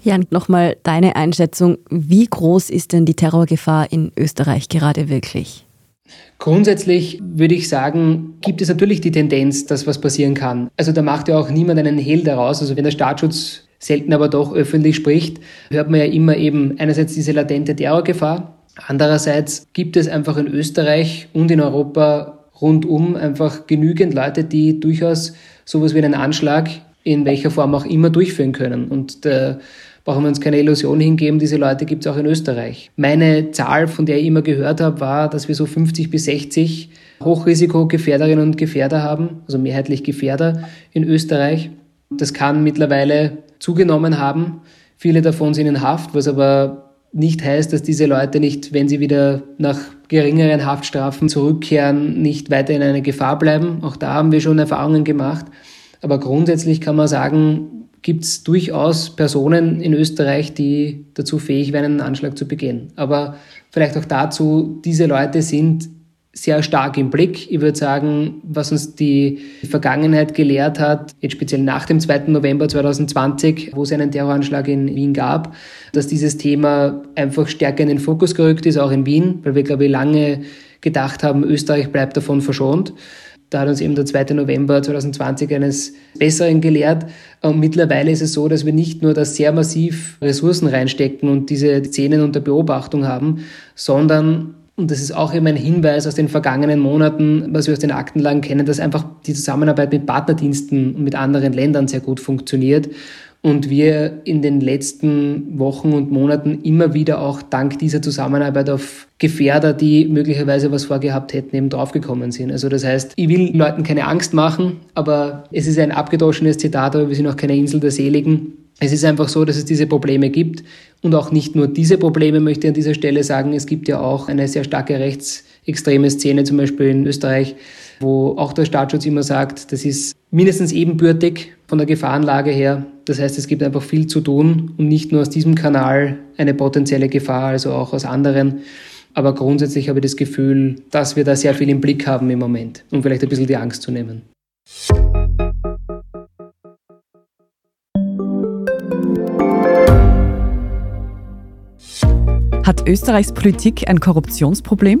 Jan, nochmal deine Einschätzung. Wie groß ist denn die Terrorgefahr in Österreich gerade wirklich? Grundsätzlich würde ich sagen, gibt es natürlich die Tendenz, dass was passieren kann. Also da macht ja auch niemand einen Hehl daraus. Also wenn der Staatsschutz selten aber doch öffentlich spricht, hört man ja immer eben einerseits diese latente Terrorgefahr. Andererseits gibt es einfach in Österreich und in Europa rundum einfach genügend Leute, die durchaus sowas wie einen Anschlag in welcher Form auch immer durchführen können. Und da brauchen wir uns keine Illusion hingeben, diese Leute gibt es auch in Österreich. Meine Zahl, von der ich immer gehört habe, war, dass wir so 50 bis 60 Hochrisikogefährderinnen und Gefährder haben, also mehrheitlich Gefährder in Österreich. Das kann mittlerweile zugenommen haben. Viele davon sind in Haft, was aber nicht heißt, dass diese Leute nicht, wenn sie wieder nach geringeren Haftstrafen zurückkehren, nicht weiter in eine Gefahr bleiben. Auch da haben wir schon Erfahrungen gemacht. Aber grundsätzlich kann man sagen, gibt es durchaus Personen in Österreich, die dazu fähig wären, einen Anschlag zu begehen. Aber vielleicht auch dazu, diese Leute sind sehr stark im Blick. Ich würde sagen, was uns die Vergangenheit gelehrt hat, jetzt speziell nach dem 2. November 2020, wo es einen Terroranschlag in Wien gab, dass dieses Thema einfach stärker in den Fokus gerückt ist, auch in Wien, weil wir, glaube ich, lange gedacht haben, Österreich bleibt davon verschont. Da hat uns eben der 2. November 2020 eines Besseren gelehrt. Und mittlerweile ist es so, dass wir nicht nur da sehr massiv Ressourcen reinstecken und diese Szenen unter Beobachtung haben, sondern und das ist auch eben ein Hinweis aus den vergangenen Monaten, was wir aus den Aktenlagen kennen, dass einfach die Zusammenarbeit mit Partnerdiensten und mit anderen Ländern sehr gut funktioniert und wir in den letzten Wochen und Monaten immer wieder auch dank dieser Zusammenarbeit auf Gefährder, die möglicherweise was vorgehabt hätten, eben draufgekommen sind. Also das heißt, ich will Leuten keine Angst machen, aber es ist ein abgedroschenes Zitat, aber wir sind auch keine Insel der Seligen. Es ist einfach so, dass es diese Probleme gibt und auch nicht nur diese Probleme möchte ich an dieser Stelle sagen. Es gibt ja auch eine sehr starke rechtsextreme Szene, zum Beispiel in Österreich, wo auch der Staatsschutz immer sagt, das ist mindestens ebenbürtig von der Gefahrenlage her. Das heißt, es gibt einfach viel zu tun und nicht nur aus diesem Kanal eine potenzielle Gefahr, also auch aus anderen. Aber grundsätzlich habe ich das Gefühl, dass wir da sehr viel im Blick haben im Moment, um vielleicht ein bisschen die Angst zu nehmen. Hat Österreichs Politik ein Korruptionsproblem?